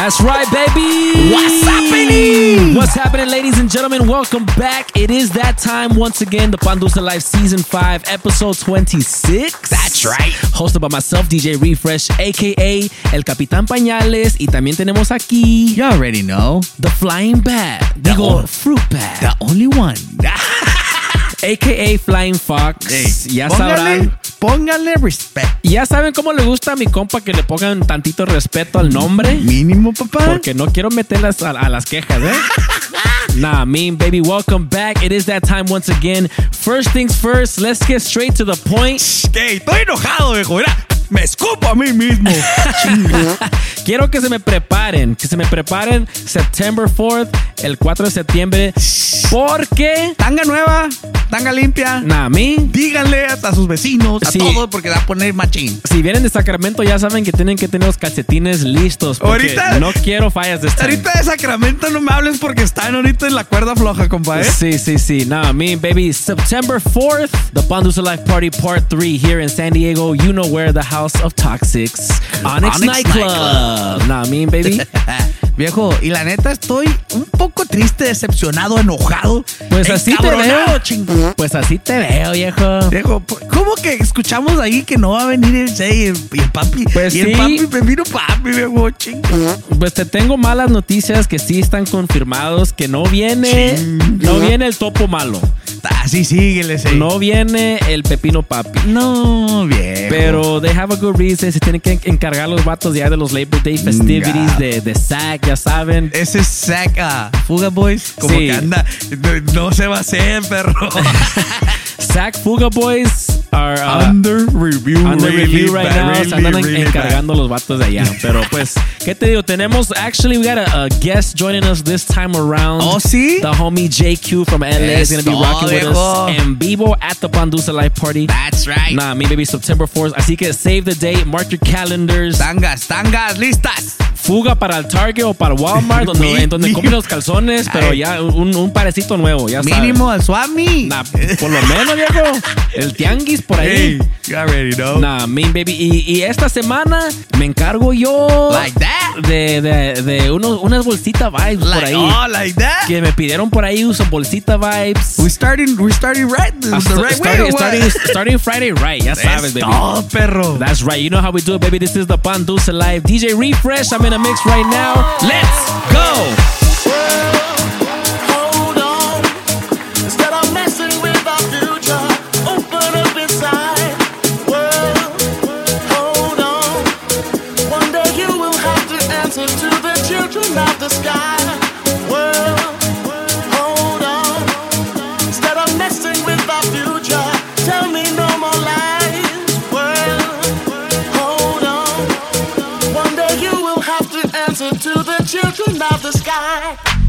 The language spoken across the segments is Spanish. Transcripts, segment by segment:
That's right, baby. What's happening? What's happening, ladies and gentlemen? Welcome back. It is that time once again. The Pandusa Life Season 5, Episode 26. That's right. Hosted by myself, DJ Refresh, aka El Capitán Pañales. Y también tenemos aquí You already know. The Flying Bat. Digo, on- Fruit Bat. The only one. aka Flying Fox. ya póngale, sabrán. póngale respect. Ya saben cómo le gusta a mi compa que le pongan tantito respeto al nombre. Mínimo, papá. Porque no quiero meterlas a, a las quejas, ¿eh? nah, mean baby, welcome back. It is that time once again. First things first, let's get straight to the point. Que estoy enojado, viejo. Mira, me escupo a mí mismo. Quiero que se me preparen, que se me preparen September 4th, el 4 de septiembre, porque, Tanga nueva, tanga limpia. nah, me, Díganle a sus vecinos, a Sí. todos, porque va a poner machín. si vienen de Sacramento ya saben que tienen que tener los calcetines listos. Porque Ahorita- no quiero fallas de esta. Ahorita de Sacramento no me hables porque están ahorita en la cuerda floja, compa, ¿eh? Sí, sí, sí. Nah, me baby. September 4th, the Pandusa Life Party Part 3 here in San Diego. You know where, the House of Toxics. Onyx, Onyx Nightclub. Nah, me baby. Viejo, y la neta estoy un poco triste, decepcionado, enojado. Pues así te veo. chingón. Pues así te veo, viejo. Viejo, ¿cómo que escuchamos ahí que no va a venir el Jay y el, y el papi? Pues y sí. el papi, me vino papi, viejo, chingón. Pues te tengo malas noticias que sí están confirmados que no viene, no viene el topo malo. Así síguele, sí. No viene el pepino papi. No, viejo. Pero they have a good reason. Se tienen que encargar los vatos ya de los Labor Day festivities de, de SAC, ya saben. Ese saca Fuga Boys, como Sí. que anda, no, no se va a hacer, perro. SAC Fuga Boys are uh, under review, under really review right bad, now. really, andan really encargando los vatos de allá. Pero pues, ¿qué te digo? Tenemos, actually, we got a, a guest joining us this time around. Oh, ¿sí? The homie JQ from LA is going to be rocking with us en vivo at the Pandusa Live Party. That's right. Nah, me maybe September 4th. Así que save the date, mark your calendars. Tangas, tangas, listas. Fuga para el Target o para Walmart, donde, donde compren los calzones, pero ya un, un parecito nuevo, ya. Mínimo al Swami. Nah, por lo menos, viejo. El tianguis por ahí. Hey, you already know. Nah, mean baby. Y, y esta semana me encargo yo Like that? de, de, de unos, unas bolsitas vibes por Like, ahí. oh, like that? Que me pidieron por ahí uso bolsita vibes. We starting, we starting right, the, the right starting, way. starting, starting Friday right, ya sabes, baby. Oh, perro. That's right. You know how we do it, baby. This is the Pan Dulce Live. DJ Refresh. I'm in a mix right now. Let's go. Children of the sky. World, hold on. Instead of messing with our future, tell me no more lies. World, hold on. One day you will have to answer to the children of the sky.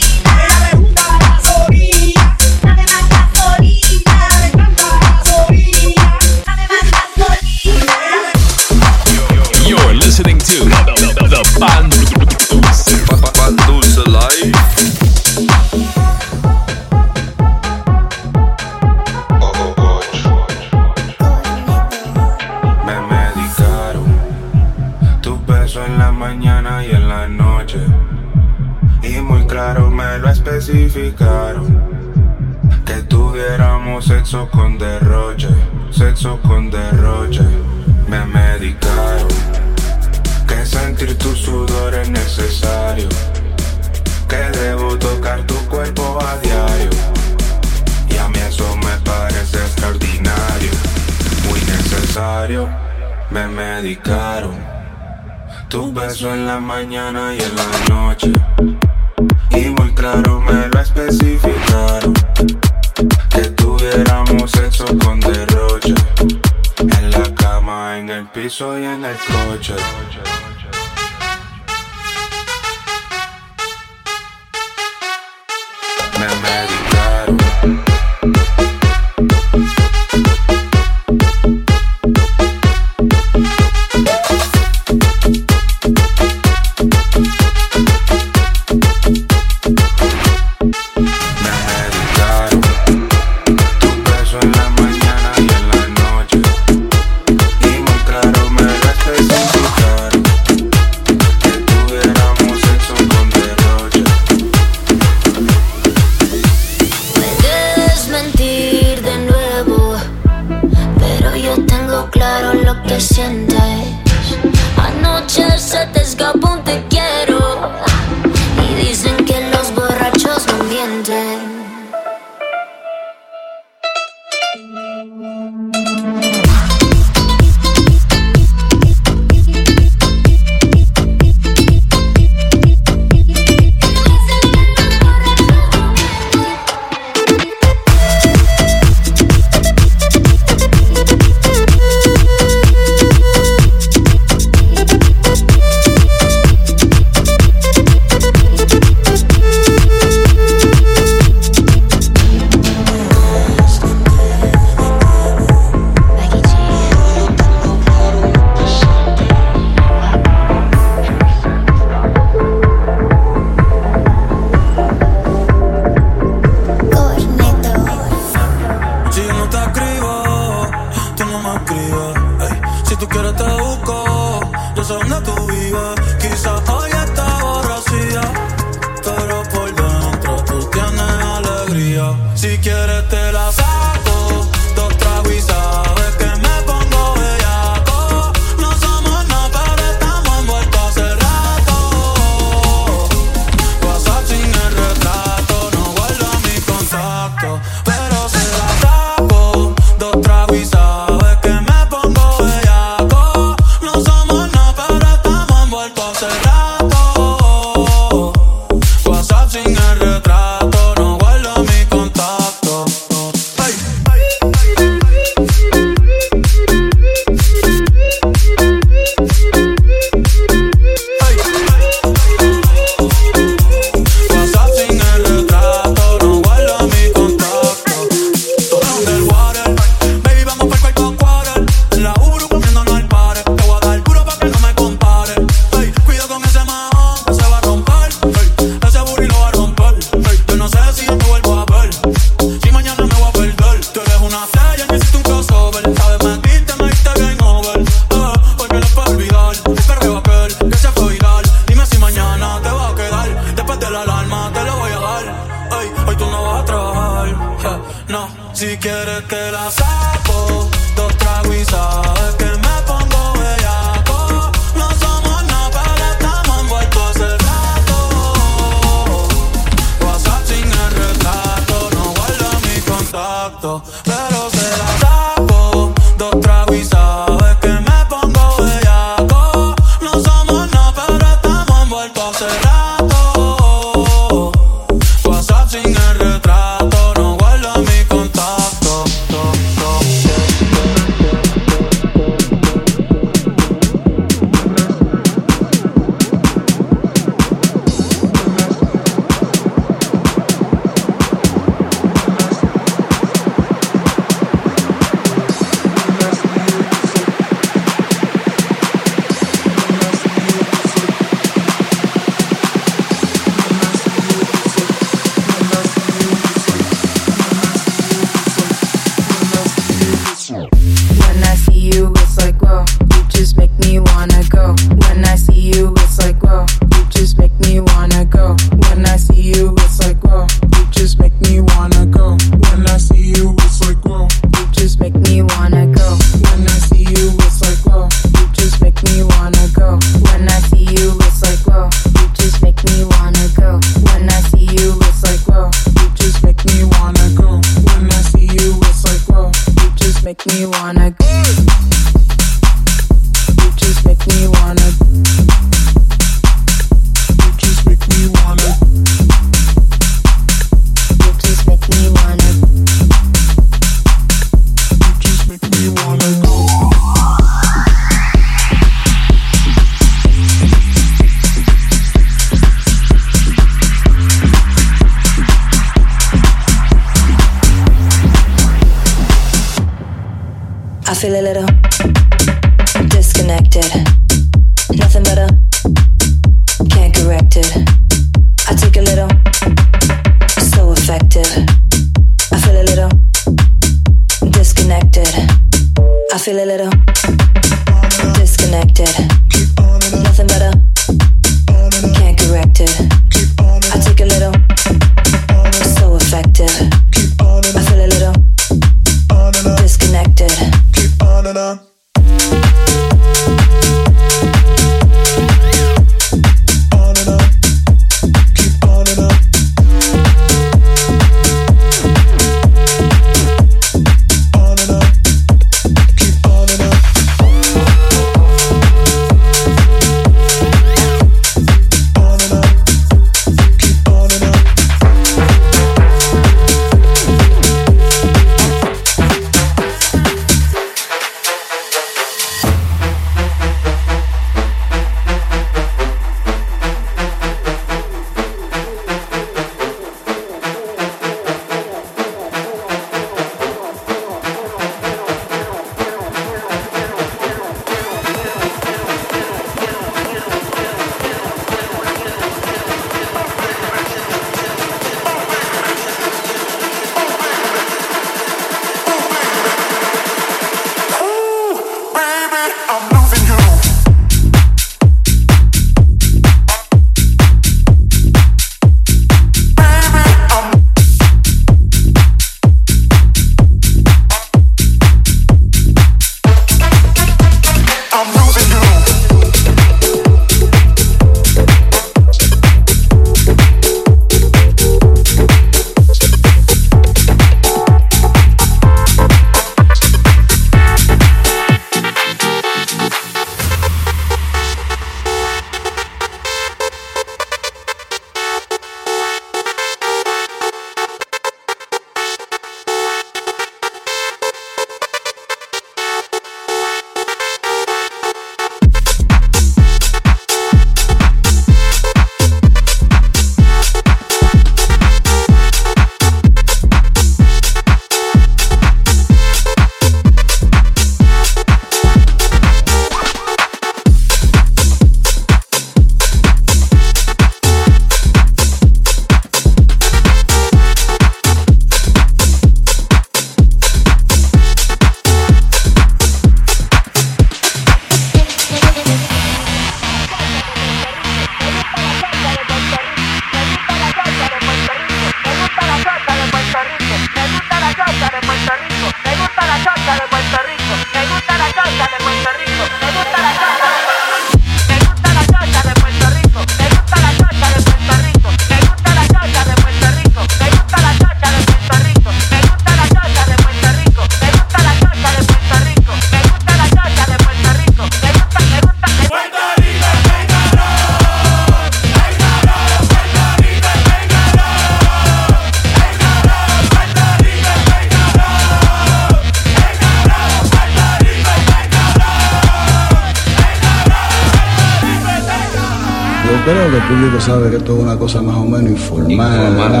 Cosa más o menos informal. Yo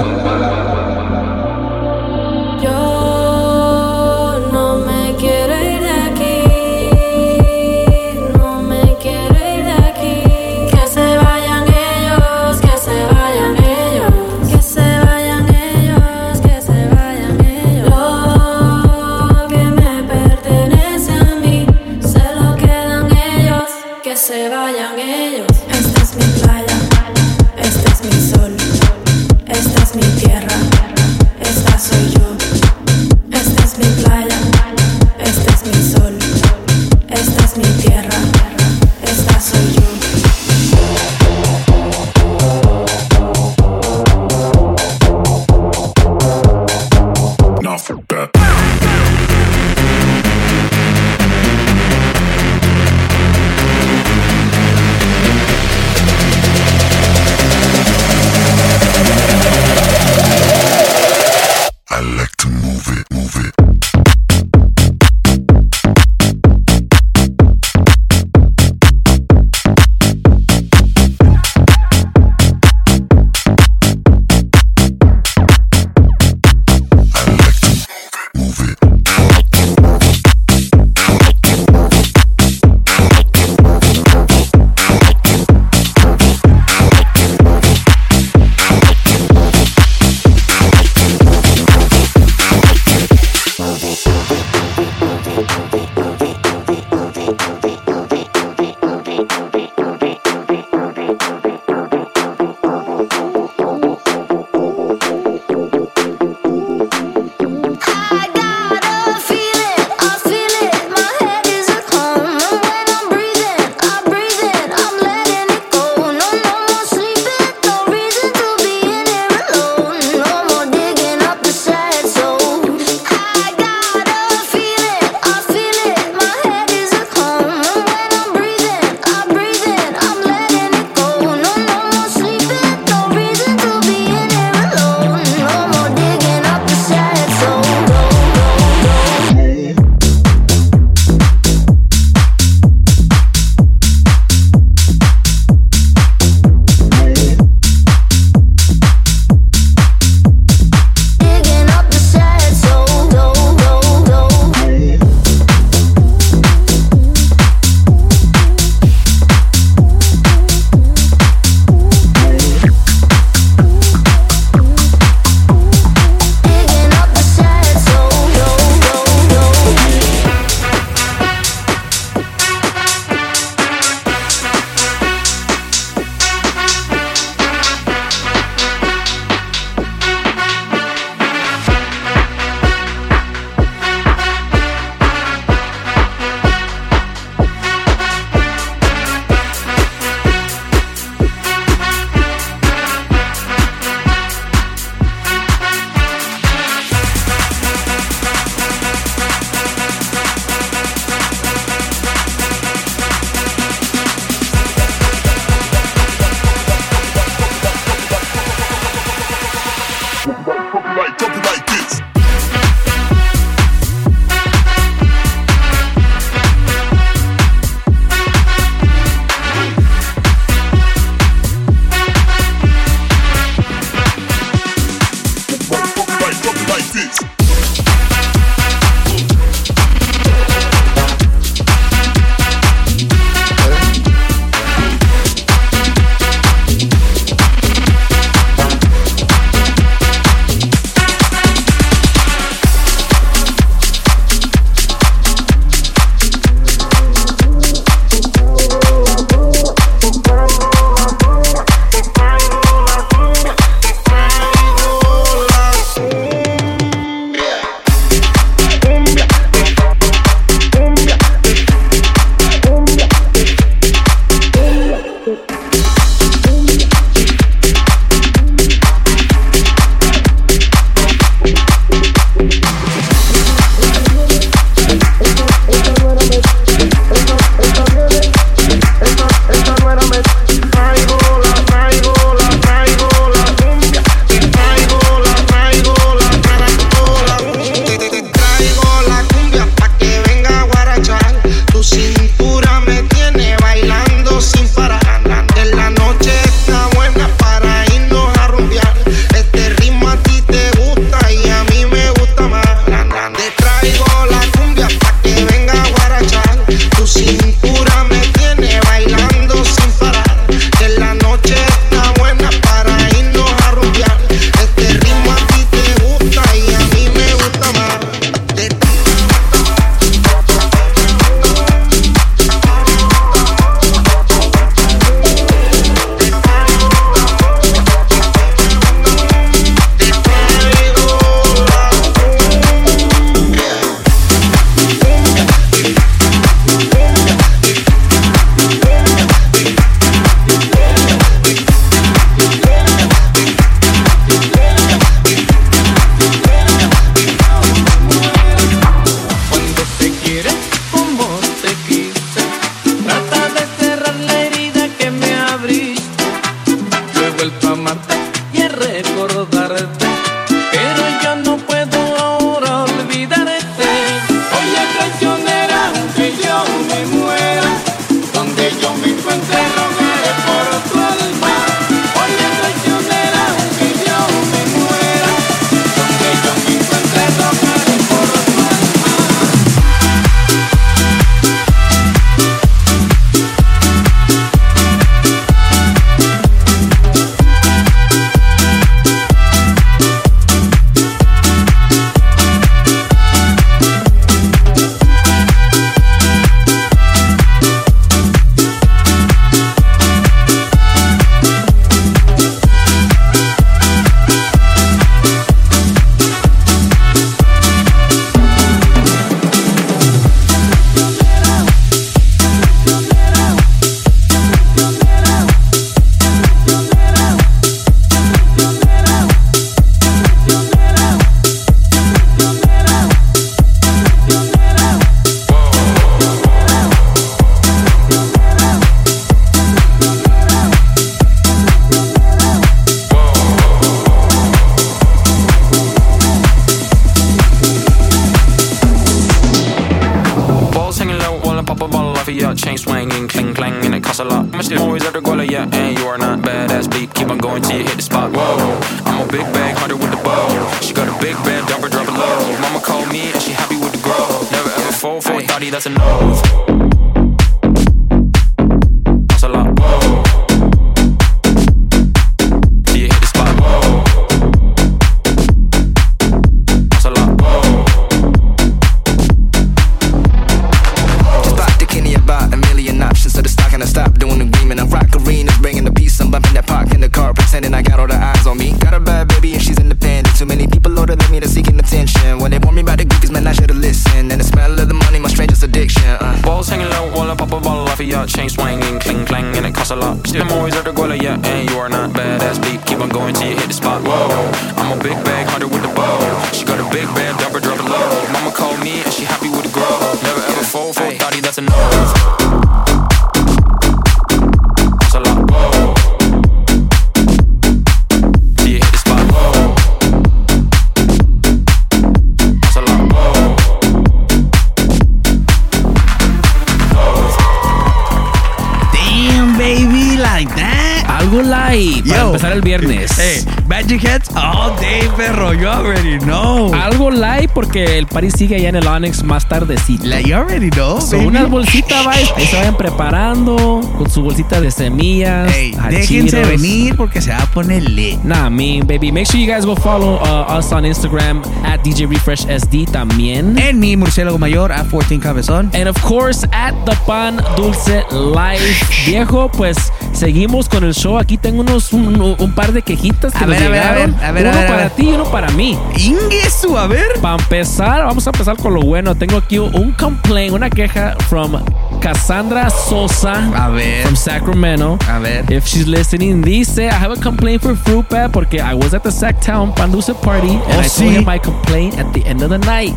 París sigue allá en el Onyx más tardecito. La you already know. Son unas bolsitas, va, ahí se vayan preparando con su bolsita de semillas. Hey, déjense venir porque se va a poner lit. Nah, I mean, baby, make sure you guys go follow uh, us on Instagram at DJ Refresh SD también. En mi murciélago mayor at 14 cabezón. And of course at the pan dulce life viejo, pues seguimos con el show. Aquí tengo unos un, par de quejitas que a nos llegaron. A uno para ti y uno para mí. Inguesu, a ver. Para empezar vamos a empezar con lo bueno. Tengo aquí un complaint, una queja from Cassandra Sosa a ver. from Sacramento. A ver. If she's listening, dice, I have a complaint for Fruit Bat porque I was at the Sacktown Pandusa party and oh, I told him my complaint at the end of the night.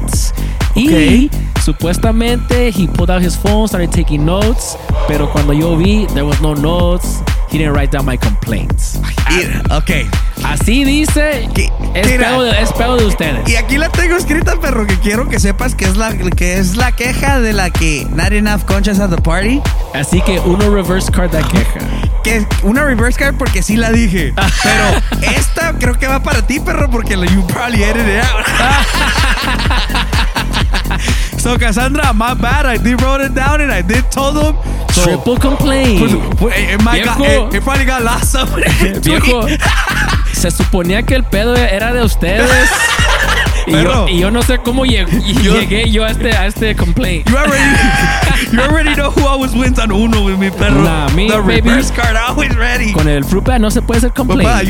Y supuestamente he pulled out his phone, started taking notes, pero cuando yo vi, there was no notes. Didn't write down my complaints. Mira, ok. Así dice, ¿Qué? es Mira. pedo, de, es pedo de ustedes. Y aquí la tengo escrita, perro, que quiero que sepas que es la, que es la queja de la que not enough conchas at the party. Así que uno reverse card la queja. Que una reverse card porque sí la dije. Pero esta creo que va para ti, perro, porque you probably edited it out. so, Cassandra, my bad. I did wrote it down and I did told them. So, Triple complaint. pues, pues, it, might got, Viejo. it, it probably got lost. Viejo, se suponía que el pedo era de ustedes. Y yo, Perro. y yo no sé cómo lleg- llegué yo a este, a este complaint. You already, you already know who always wins on Uno with me, perro. Nah, me, the baby. reverse card always ready. Con el fruit bat no se puede hacer complaint. Papá,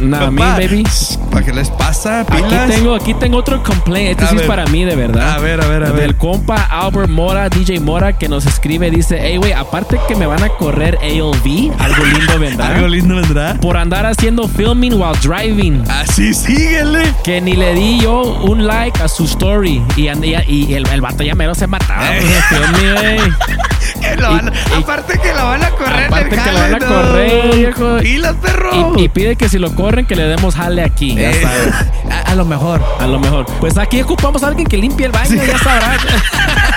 me, papá, baby. ¿Para qué les pasa? Aquí tengo, aquí tengo otro complaint. Este A sí es para mí, de verdad. A ver, a ver, a ver. Del compa Albert Mora, DJ Mora, que nos escribe, dice, hey, güey, aparte que me van a correr ALV, algo lindo vendrá. Algo lindo vendrá. por andar haciendo filming while driving. Así síguele. Que ni le di yo un like a su story. Y, and- y, y el, el vato ya mero se mataba. Eh. Que lo van- Y- aparte que la van a correr Aparte del que la van a correr, viejo. Pilas, perro. Y, y pide que si lo corren, que le demos jale aquí. Ya Eh, sabes. a, a lo mejor. A lo mejor. Pues aquí ocupamos a alguien que limpie el baño, ya sabrás.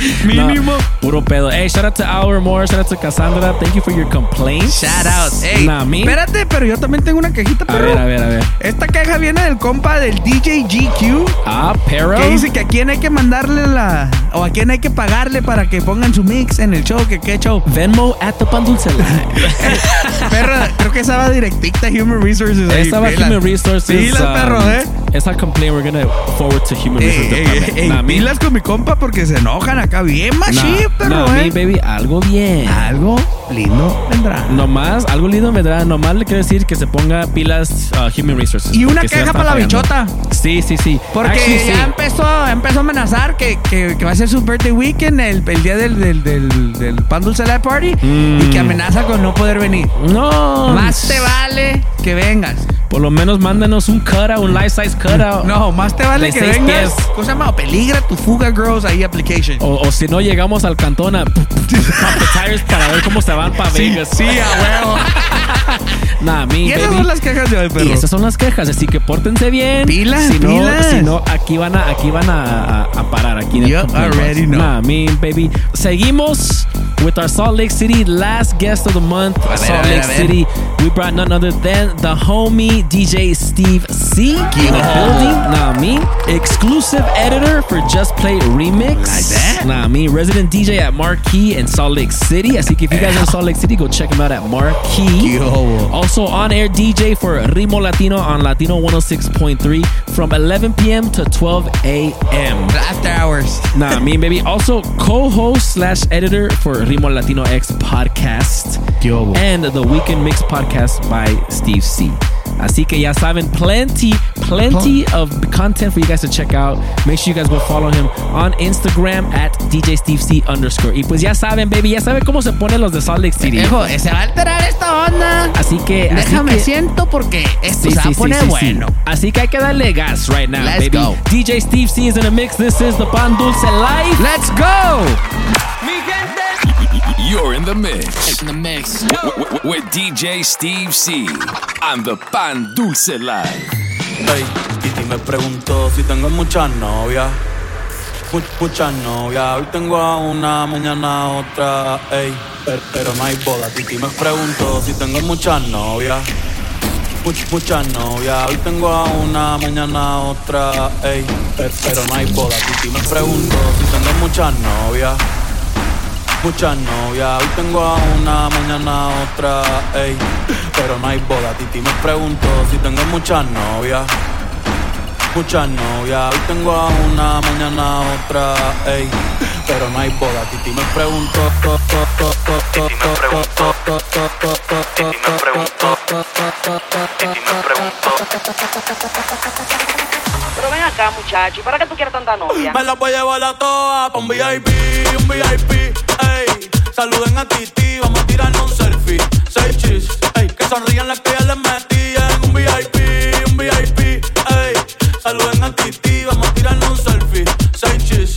Mínimo. No, puro pedo. Hey, shout out to Albert Moore, shout out to Cassandra. Thank you for your complaints. Shout out. Ey, Nah, me. espérate, pero yo también tengo una quejita, A perro. ver, a ver, a ver. Esta queja viene del compa del DJ GQ. Ah, pero. Que dice que a quién hay que mandarle la. O a quién hay que pagarle para que pongan su mix en el show. Que qué show. Venmo at the Pan Dulce Live. Perro, creo que esa va directita a Human Resources. pilas. Human Resources. Pilas, um, perro, eh. Esa complaint we're gonna forward to Human Ey, Resources ey, Department. ey, Nah, pilas con mi compa porque se enojan acá bien Nah, machín, perro, nah, eh. baby, algo bien. Algo lindo vendrá. Nomás, algo lindo vendrá. Nomás le quiero decir que se ponga pilas uh, Human Resources. Y una están para la bichota. Sí, sí, sí. Porque Actually, ya sí. empezó, empezó a amenazar que, que, que va a ser su birthday weekend el, el día del, del, del, del Pan Dulce Live Party Mm. y que amenaza con no poder venir. No. Más te vale que vengas. Por lo menos mándanos un cutout, un life size cutout. No, más te vale De que vengas. pies. ¿Cómo se llama? Peligra tu fuga, girls, ahí application. O, o si no llegamos al cantón a tires para ver cómo se van para Sí, Vegas. sí, a huevo. Nah, me, Y esas baby. son las quejas de hoy, perro. Y esas son las quejas, así que pórtense bien. Pilas, si no, pilas. Si no, aquí van a, aquí van a, a- a parar. Aquí en el You Complaint already know. Nah, me, baby. Seguimos with our Salt Lake City last guest of the month. ver, Salt ver, Lake. City. We brought none other than the homie DJ Steve C. in the building. Nah, me. Exclusive editor for Just Play Remix. Like that? Nah, me. Resident DJ at Marquee in Salt Lake City. I que if you guys are in Salt Lake City, go check him out at Marquee. Yo. Also on air DJ for Rimo Latino on Latino 106.3 from 11 p.m. to 12 a.m. After hours. Nah, me baby. Also co-host slash editor for Rimo Latino X podcast Yo. and the Weekend Mix podcast by Steve Así que ya saben, plenty, plenty of content for you guys to check out. Make sure you guys go follow him on Instagram at DJ Steve C underscore. Y pues ya saben, baby, ya saben cómo se ponen los de Salt Lake City. Se va a alterar esta onda. Así que, así Déjame que- siento porque esto Sí, se va sí, a sí, poner sí, sí. bueno. Así que hay que darle gas right now, Let's baby. go. DJ Steve C is in the mix. This is the Pan Dulce Life. Let's go. You're in the mix In the mix. with DJ Steve C on the Pan Dulce Live. Ey, Titi me preguntó si tengo muchas novias. Mu- muchas novias. Hoy tengo a una, mañana a otra. Ey, per- pero no hay boda. Titi me preguntó si tengo muchas novias. Much- muchas novias. Hoy tengo a una, mañana a otra. Ey, per- pero no hay boda. Titi me preguntó si tengo muchas novias. Muchas novias, hoy tengo a una, mañana otra, ey. Pero no hay boda, Titi me pregunto si tengo muchas novias. Muchas novias, hoy tengo a una, mañana otra, ey. Pero no hay boda, Titi me pregunto. to, to, pero ven acá, muchacho, para qué tú quieres tanta novia? Me la voy a llevar a toa un VIP, un VIP, ey. Saluden a Titi, vamos a tirarnos un selfie. Seis chis, ey. Que sonrían las que ya les metí en un VIP, un VIP, ey. Saluden a Titi, vamos a tirarnos un selfie. Seis chis,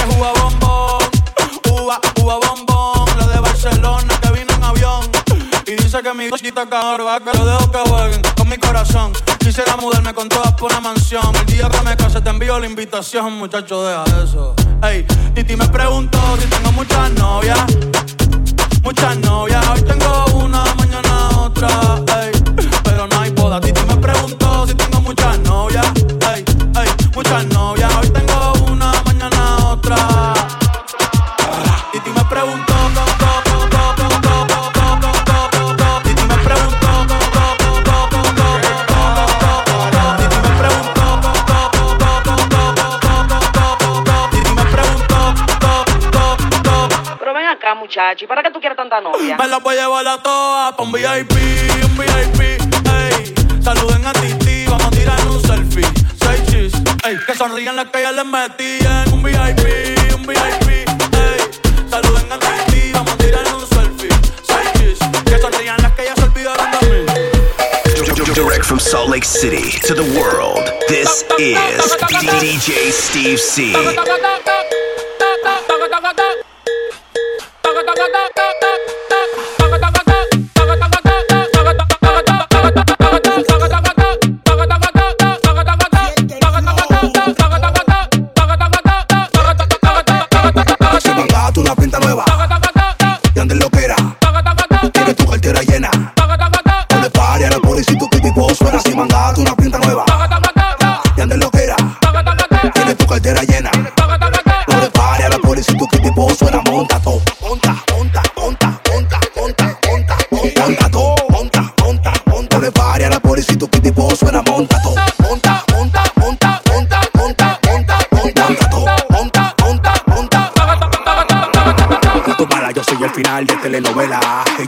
que mi cosita cabrón que lo dejo que jueguen con mi corazón. Quisiera mudarme con todas por una mansión. El día que me case te envío la invitación, muchacho, deja eso. Ey, Titi me preguntó si tengo muchas novias. Muchas novias, hoy tengo una, mañana otra. Ey, pero no hay boda. Titi me preguntó si tengo muchacho, ¿y para qué tú quieres tanta novia? Me la voy a llevar a todas pa' un VIP, un VIP, ey. Saluden a Titi, vamos a tirar un selfie. Seis chis, ey. Que sonrían las que ya les metí en un VIP, un VIP, ey. Saluden a Titi, vamos a tirar un selfie. Seis chis, que sonrían las que ya se olvidaron de mí. Direct from Salt Lake City to the world, this is DJ Steve C.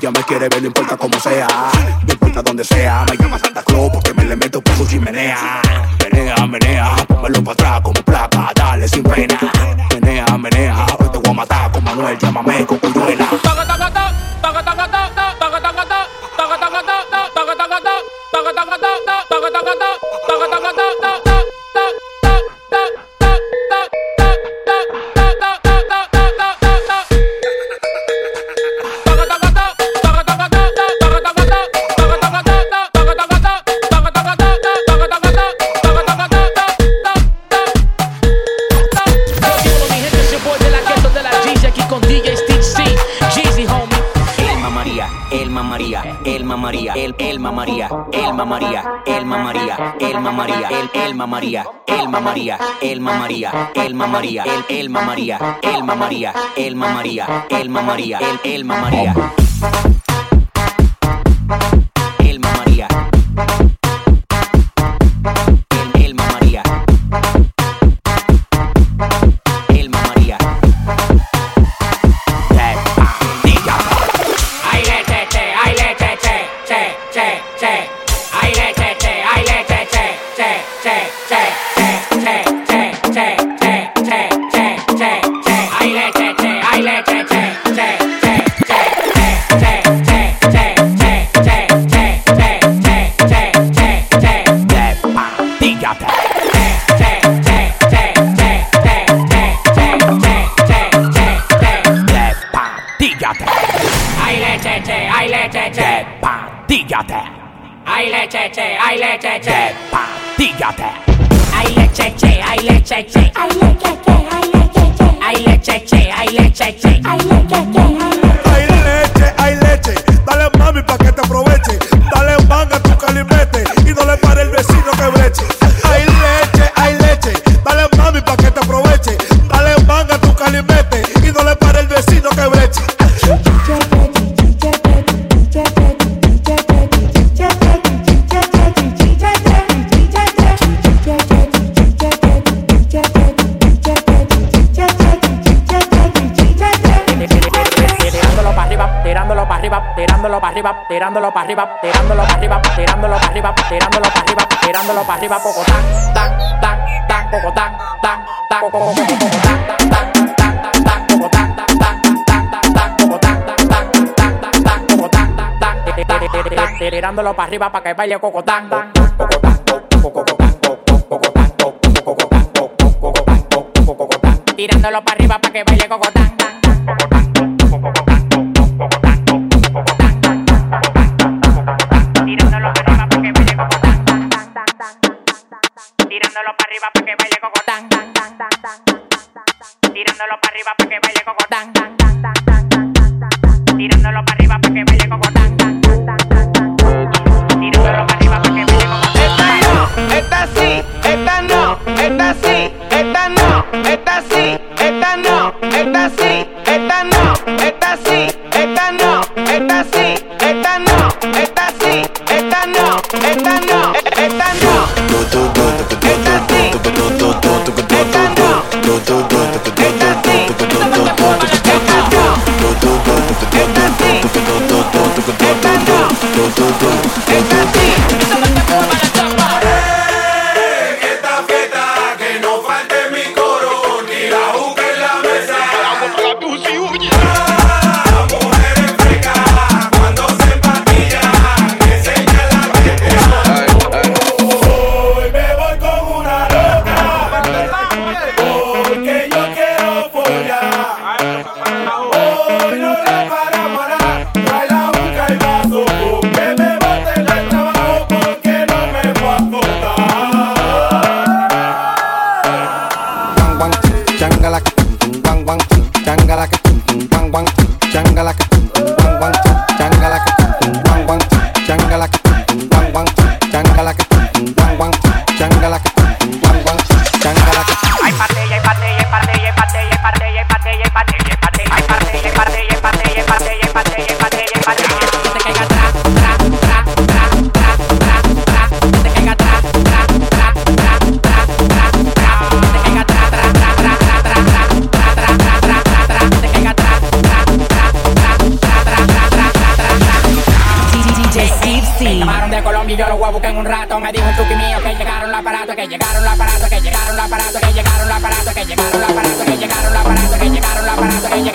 Ella me quiere ver, no importa cómo sea. Elma María, Elma María, Elma María, El Elma María, Elma María, Elma María, Elma María, El Elma María, Elma María, Elma María, Elma María, El Elma María. tirándolo para arriba, tirándolo para arriba, tirándolo para arriba, tirándolo para arriba, tirándolo para arriba, poco tac, tac, tac, tac, poco tac, tac, tac, poco poco poco poco tac, tac, tac, tirándolo para arriba para que baile coco poco poco. Tirándolo para arriba para que baile coco aparato que llegaron, los aparatos que llegaron, los aparatos que llegaron, los aparatos que llegaron.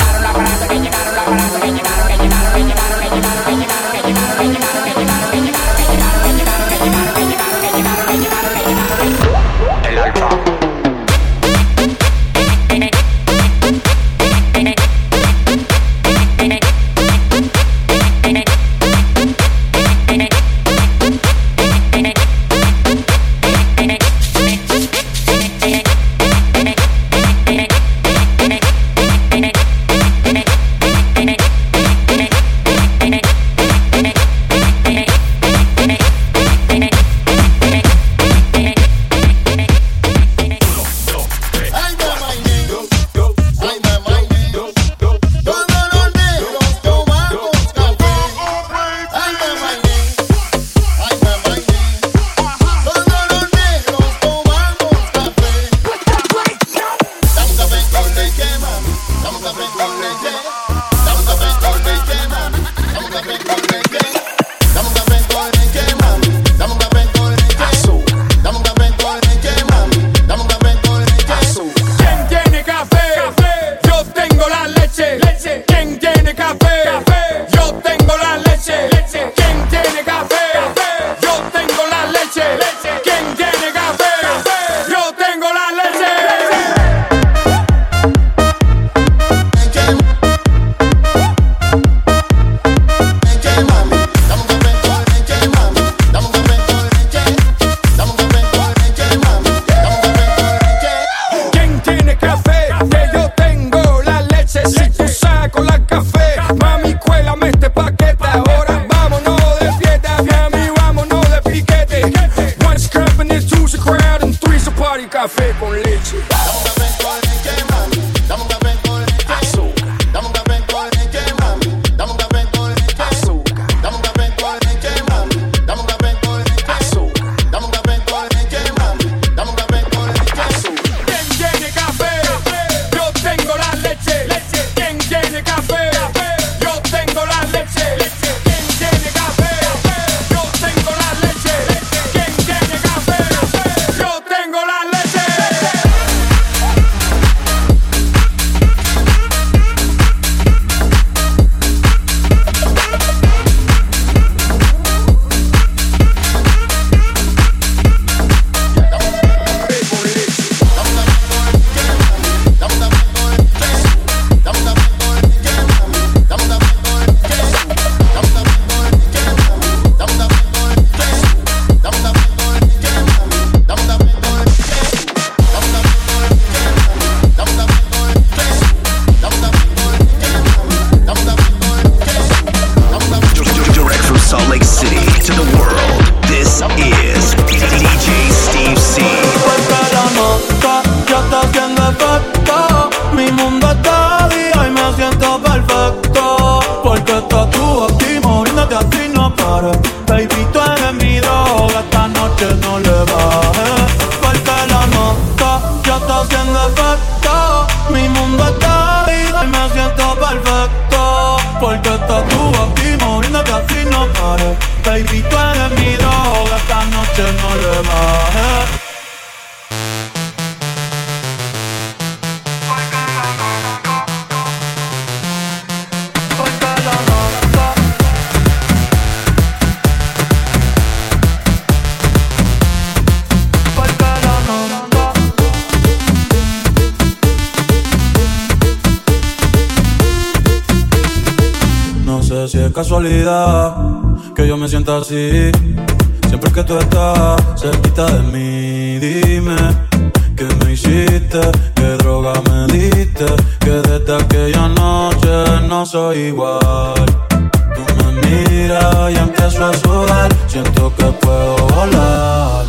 Tú me miras y empiezo a sudar. Siento que puedo volar.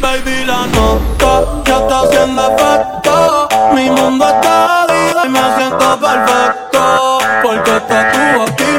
Baby, la nota ya está haciendo efecto. Mi mundo está dividido y me siento perfecto. Porque estás tú aquí.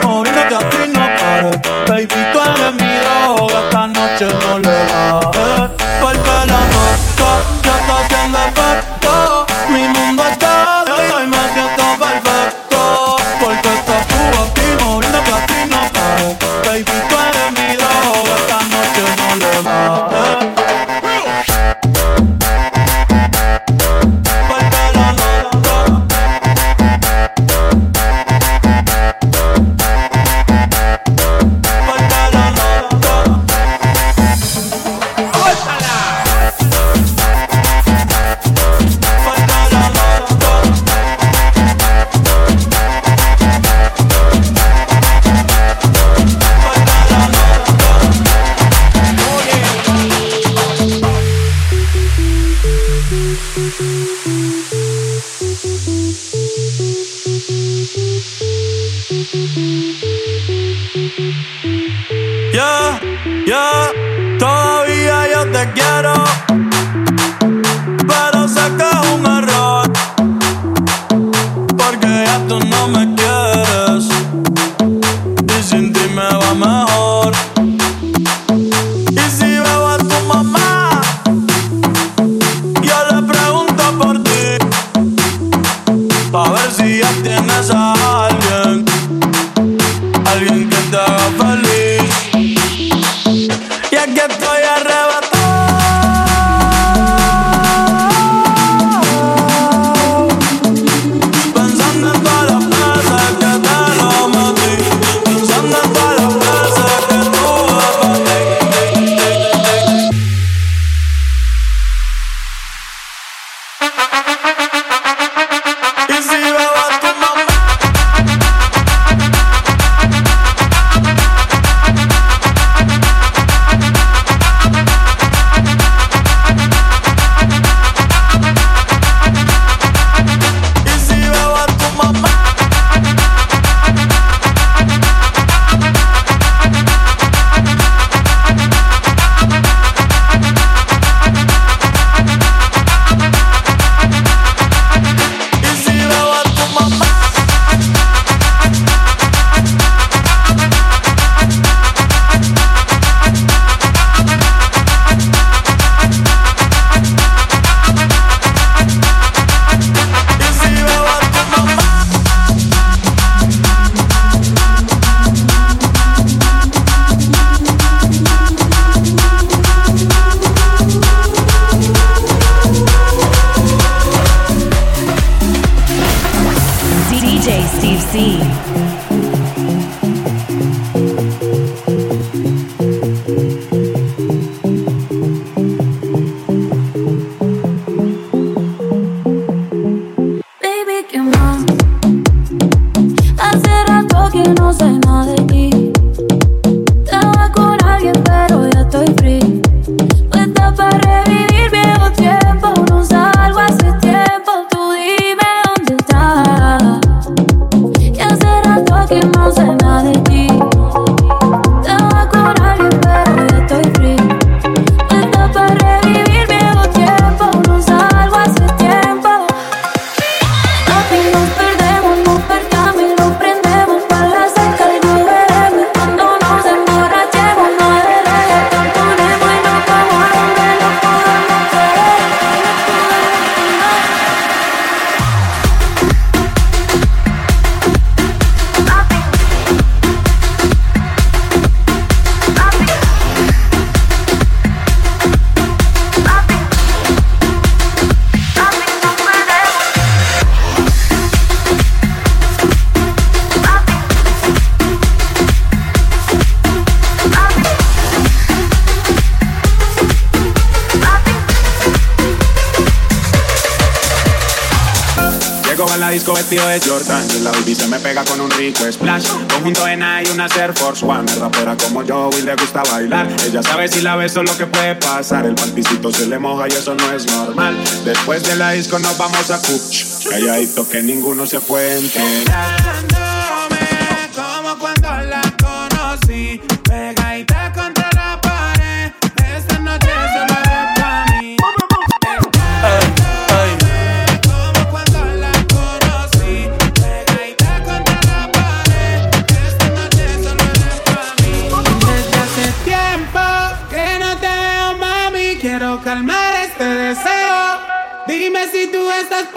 Disco vestido de Jordan y la baby se me pega con un rico splash. Conjunto en y una Air Force One. Es rapera como yo y le gusta bailar. Ella sabe si la beso lo que puede pasar. El panticito se le moja y eso no es normal. Después de la disco nos vamos a Cuch. Calladito que ninguno se puede enterar.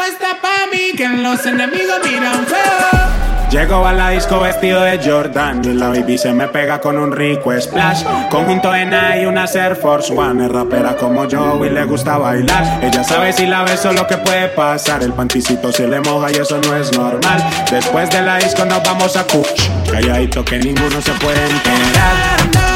Puesta para mí, que los enemigos miran feo. Llego a la disco vestido de Jordan y la baby se me pega con un rico splash. Conjunto en y una Air Force One. Es rapera como yo y le gusta bailar. Ella sabe si la beso lo que puede pasar. El panticito se le moja y eso no es normal. Después de la disco nos vamos a Cuch. Calladito que ninguno se puede enterar.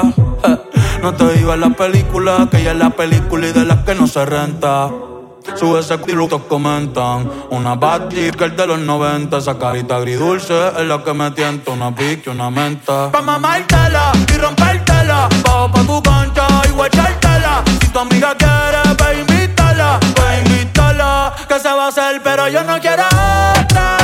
Eh, No te digas la película, que ella es la película y de las que no se renta. Sube ese que comentan. Una bad el de los 90. Esa carita agridulce es la que me tienta. Una pique, una menta. Pa' mamártela y rompértela. Bajo pa' tu cancha y guachártela. Si tu amiga quiere, ve invítala. Ve invítala. Que se va a hacer, pero yo no quiero otra,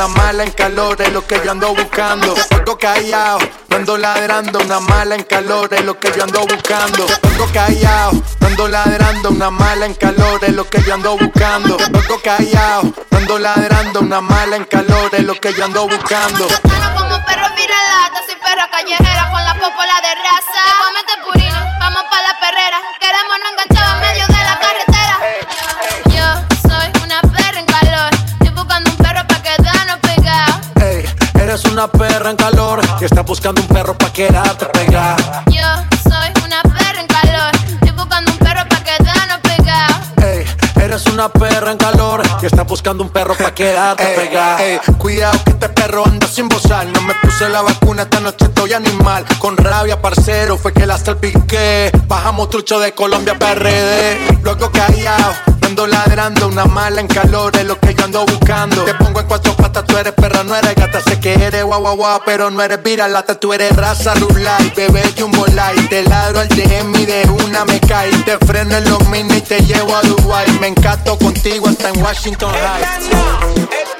una mala en calor es lo que yo ando buscando. Luego callado, no ando ladrando, una mala en calor es lo que yo ando buscando. Luego callado, no ando ladrando, una mala en calor es lo que yo ando buscando. Luego callado, no ando ladrando, una mala en calor es lo que yo ando buscando. como perro relata, soy perra callejera con la popola de raza. Te a purina, vamos pa' la perrera. Queremos no enganchado en medio eres una perra en calor y estás buscando un perro pa' quedarte pegada. Yo soy una perra en calor. Estoy buscando un perro pa' quedarnos pegados. Ey, eres una perra en calor buscando un perro pa' quedarte pegada. Ey, cuidado que este perro anda sin bozar. No me puse la vacuna, esta noche estoy animal. Con rabia, parcero, fue que la salpiqué. Bajamos trucho de Colombia PRD. Luego callado, ando ladrando. Una mala en calor es lo que yo ando buscando. Te pongo en cuatro patas, tú eres perra, no eres gata. Sé que eres guau guau guau, pero no eres viralata. Tú eres raza rulay, bebé jumbo light. Te ladro al DM y de una me cae. Te freno en los mini y te llevo a Dubai. Me encanto contigo hasta en Washington house.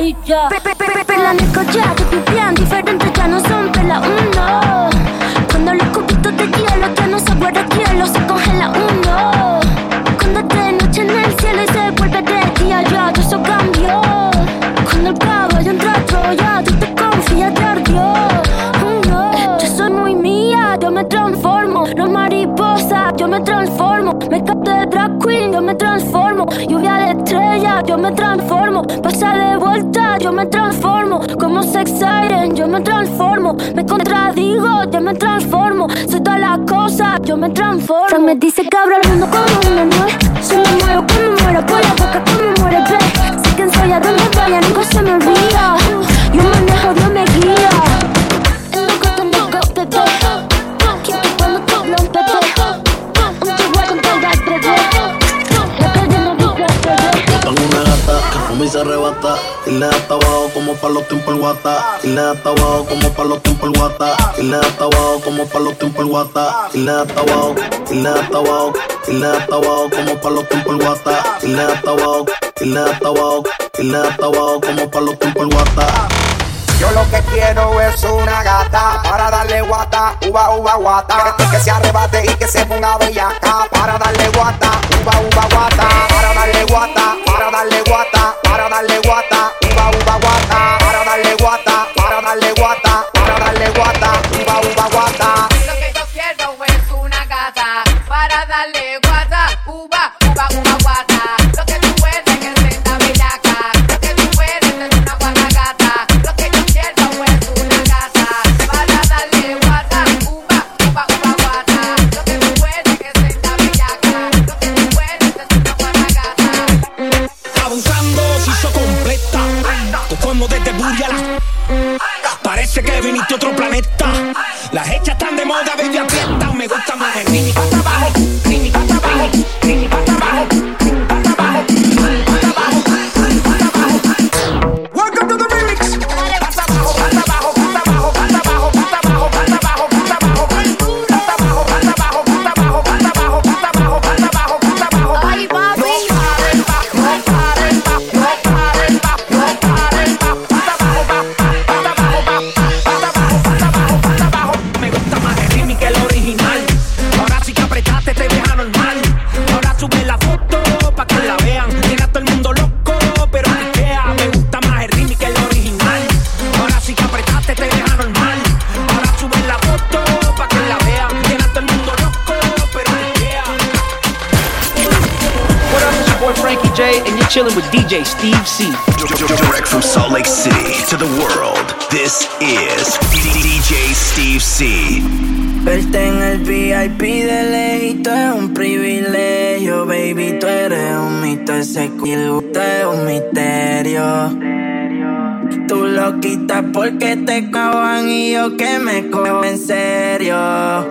y ya. Pe, pe, pe, perla en el diferente ya no son perla uno. Cuando los cubitos te tiro, lo que no se guarda aquí yo me transformo. Pasa de vuelta, yo me transformo. Como sex siren, yo me transformo. Me contradigo, yo me transformo. Soy todas las cosas, yo me transformo. Me dice que abro el mundo como una nuez. Si me muero, que me muero por la boca, que me muere, ve. Sé quién soy, a dónde vaya, nunca se me olvida. Y le da como pa' los tiempos el guata. Y le da como pa' los tiempos el guata. Y le da abajo como pa' los tiempos el guata. Y le da abajo, y le da Y le da como pa' los tiempos el guata. Y le da abajo, y le da Y le da como pa' los tiempos el guata. Yo lo que quiero es una gata para darle guata, uva, uva, guata. Que, que se arrebate y que se ponga bellaca para darle guata, uva, uva, guata. Para darle guata, para darle guata, para darle guata, uva, uva, guata. Para darle guata, para darle guata, me. Direct from Salt Lake City to the world, this is DJ Steve C. Verte en el VIP de lejito es un privilegio, baby. Tú eres un mito, ese culo es un misterio. Tú lo quitas porque te cagan y yo que me cojo en serio.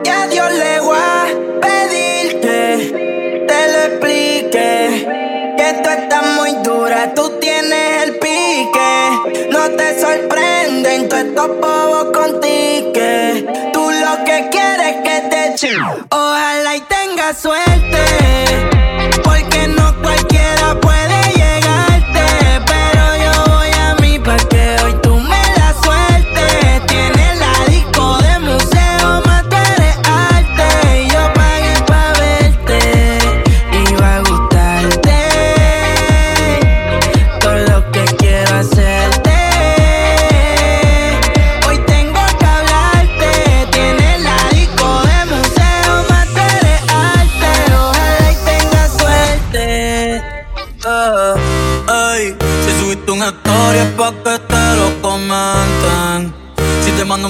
Y a Dios le voy a pedir que te lo explique. Muy dura, tú tienes el pique. No te sorprenden todos estos bobos con tique. Tú lo que quieres es que te echen. Ojalá y tengas suerte.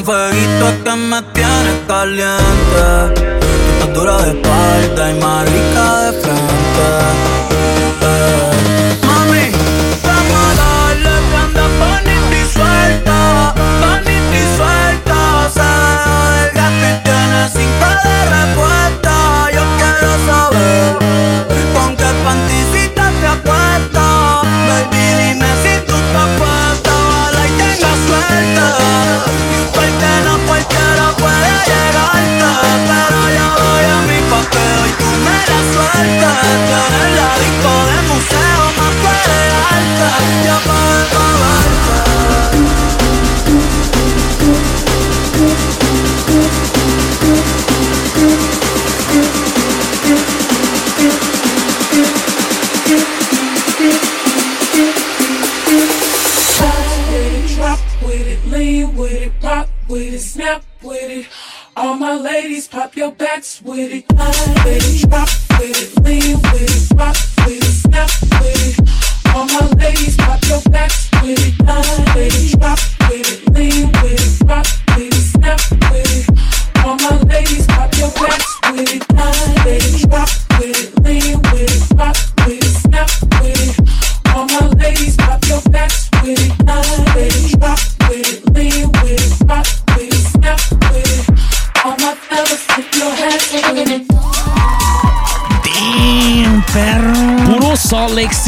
Fueguito que me tienes caliente. Estás dura de espalda y más rica de frente. Eh, Mami, vamos a bonita y suelta. Bonita y suelta. Tiene la sueltes. Tienes la disco de museo más fuerte alta. Yo puedo. With it, drop with it, lean with it, rock with it, snap with it. All my ladies, pop your backs with it.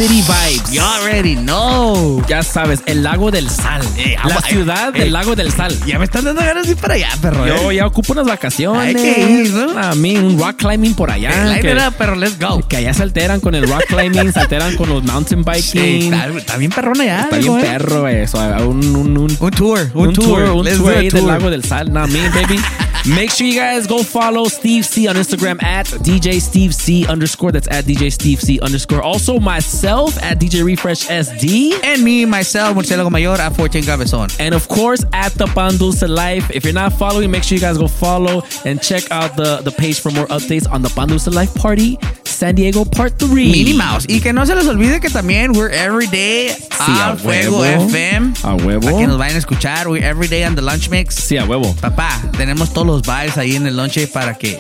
City vibes. You already know. Ya sabes, el lago del sal. la agua- ciudad eh, del eh, lago del sal. Ya me están dando ganas de ir para allá, perro. Yo eh. ya ocupo unas vacaciones. Hay que ir, ¿no? A mí, un rock climbing por allá. Eh, que, pero let's go. que allá se alteran con el rock climbing, se alteran con los mountain biking. Sí, está, está bien perrona ya. Está bien eh. perro eso. Un, un, un, Un tour, un, un, tour, un Let's tour ahí del tour. lago del sal. Nah, me, baby. Make sure you guys go follow Steve C on Instagram at DJ Steve C underscore. That's at DJ Steve C underscore. Also myself at DJ Refresh SD. And me, myself, Murciélago Mayor at 14 Cabezon. And of course, at the Pan Dulce Life. If you're not following, make sure you guys go follow and check out the, the page for more updates on the Pan Dulce Life Party San Diego Part 3. Minnie Mouse. Y que no se les olvide que también we're every day a a Fuego huevo. FM. A huevo. Para que nos vayan a escuchar. We're every day on the lunch mix. Sí, a huevo. Papá, tenemos todos los vibes ahí en el lonche para que.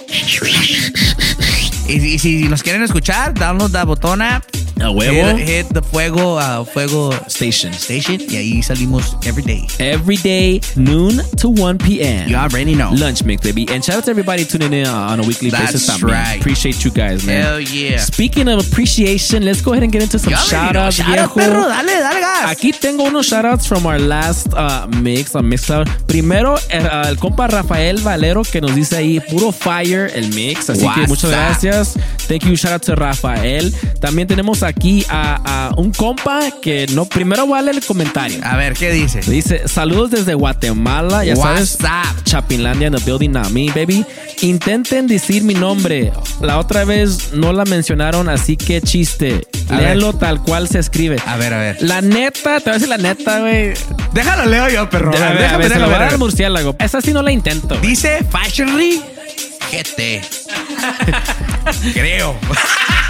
Y, y si nos quieren escuchar, download la botona A huevo. Hit, hit the fuego, uh, fuego Station. station. Y ahí salimos every day. Every day, noon to 1 p.m. You already know. Lunch mix, baby. And shout out to everybody tuning in on a weekly That's basis. también. right. Appreciate you guys, man. Hell yeah. Speaking of appreciation, let's go ahead and get into some shout outs, Shout out, viejo. perro. Dale, dale gas. Aquí tengo unos shoutouts from our last uh, mix on Mixcloud. Primero, el, uh, el compa Rafael Valero que nos dice ahí puro fire el mix. Así que muchas up? gracias. Thank you, shout out to Rafael. También tenemos aquí a, a un compa que no, primero vale el comentario. A ver, ¿qué dice? Dice, saludos desde Guatemala, ya sabes. What's up? Chapinlandia in the building, not me, baby. Intenten decir mi nombre. La otra vez no la mencionaron, así que chiste. A Léalo tal cual se escribe. A ver, a ver. La neta, te voy a decir la neta, güey. Déjalo, leo yo, perro. A ver, a ver, déjame, déjame, a ver. al murciélago. Esa sí no la intento. Dice Fashionly GT. Creo.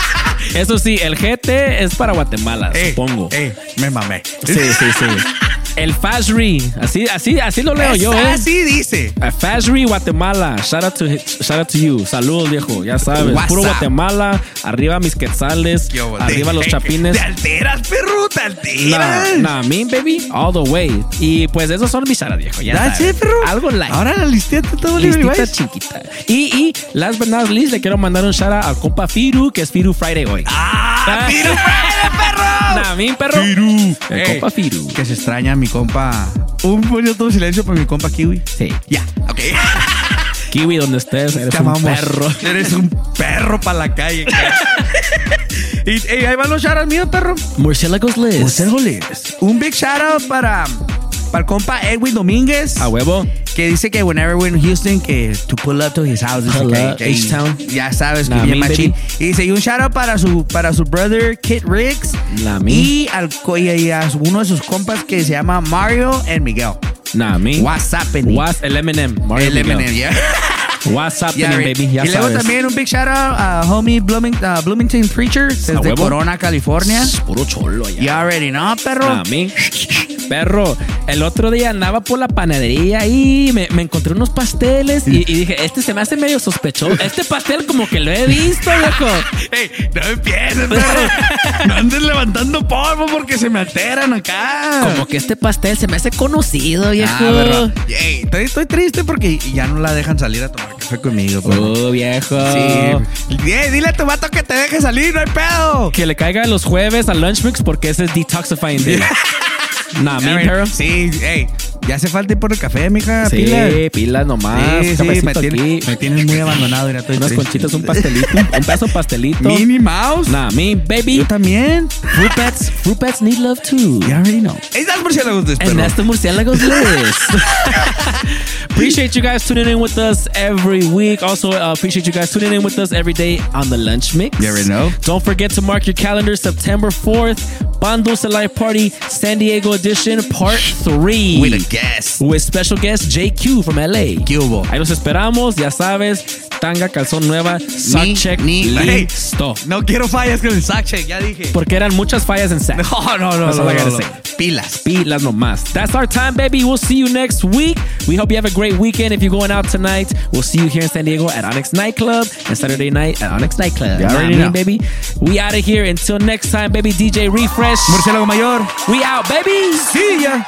Eso sí, el GT es para Guatemala, Eh, supongo. eh, me mamé. Sí, sí, sí. El Fashri, así, así, así lo leo yo, ¿eh? Así dice. A Fashri, Guatemala. Shout out to, shout out to you. Saludos, viejo. Ya sabes. What's Puro up? Guatemala. Arriba mis quetzales. Arriba los eh, chapines. Te alteras, perro, te Nah, alteras. nah, me, baby. All the way. Y pues esos son mis shout viejo. Ya That's sabes. it, perro. Algo light. Ahora la listeaste todo Listita libre, chiquita. Y, y last but not least, le quiero mandar un shout out al compa Firu, que es Firu Friday hoy. ¡Ah! ¡Firu Friday, perro! Mi perro. Firu. El Eh, compa Firu. Que se extraña mi compa. Un minuto de silencio para mi compa Kiwi. Sí. Ya, ok. Kiwi, donde estés, eres Te un amamos. perro. Eres un perro para la calle. cara. y ahí van los shoutouts míos, perro. Murciélagos Liz. Murciélago Liz. Un big shoutout para, para el compa Edwin Domínguez. A huevo. Que dice que whenever we're in Houston, que to pull up to his house. dice Pull que- up, que- H-Town. Ya sabes que Nah, bien me, machín. Y dice, y un shout out para su, para su brother Kit Riggs. Y, al, co- y a uno de sus compas que se llama Mario and Miguel. Nah, me. What's happening? What's el Eminem. Mario El Miguel. Eminem, yeah. What's happening, Yeah, right. baby? Ya y luego sabes. también un big shout out a homie Blooming- uh, Bloomington Preacher desde huevo. Corona, California. Puro cholo ya. You already know, perro. A mí. Perro, el otro día andaba por la panadería y me, me encontré unos pasteles y, y dije, este se me hace medio sospechoso. Este pastel como que lo he visto, viejo. Ey, no empieces, perro. no andes levantando polvo porque se me alteran acá. Como que este pastel se me hace conocido, viejo. Ah, perro. Ey, estoy, estoy triste porque ya no la dejan salir a tomar café conmigo, perro. Oh, viejo. Sí. Dile a tu vato que te deje salir, no hay pedo. Que le caiga los jueves al lunch mix porque ese es detoxifying day. nah, me, A ver, perro. Sí, ey, ya hace falta ir por el café, mija. Sí, pila. pilas nomás. Sí, sí, me, tiene- me tienes muy abandonado. Mira, Unas triste. conchitas, un pastelito, un pedazo de pastelito. Minnie Mouse. Nah, me, baby. Yo también. Fruit bats, fruit bats need love too. You already know. Ey, das murciélagos de And that's the Murciélagos list. appreciate you guys tuning in with us every week. Also, uh, appreciate you guys tuning in with us every day on the lunch mix. You already know. Don't forget to mark your calendar September 4th, Bando Live Party San Diego edition part 3. With guest. With special guest JQ from LA. ¿Qué hubo? Ahí los esperamos, ya sabes. Tanga, calzón nueva, sock Ni- check, ni- listo. No quiero fallas con el sack check, ya dije. Porque eran muchas fallas en sack. No, no, no, That's no, all I no, gotta no. say. Pilas. Pilas nomás. That's our time, baby. We'll see you next week. We hope you have a great weekend. If you're going out tonight, we'll see you here in San Diego at Onyx Nightclub and Saturday night at Onyx Nightclub. You already know. baby. We out of here. Until next time, baby. DJ Refresh. Murciélago mayor. We out, baby. See ya.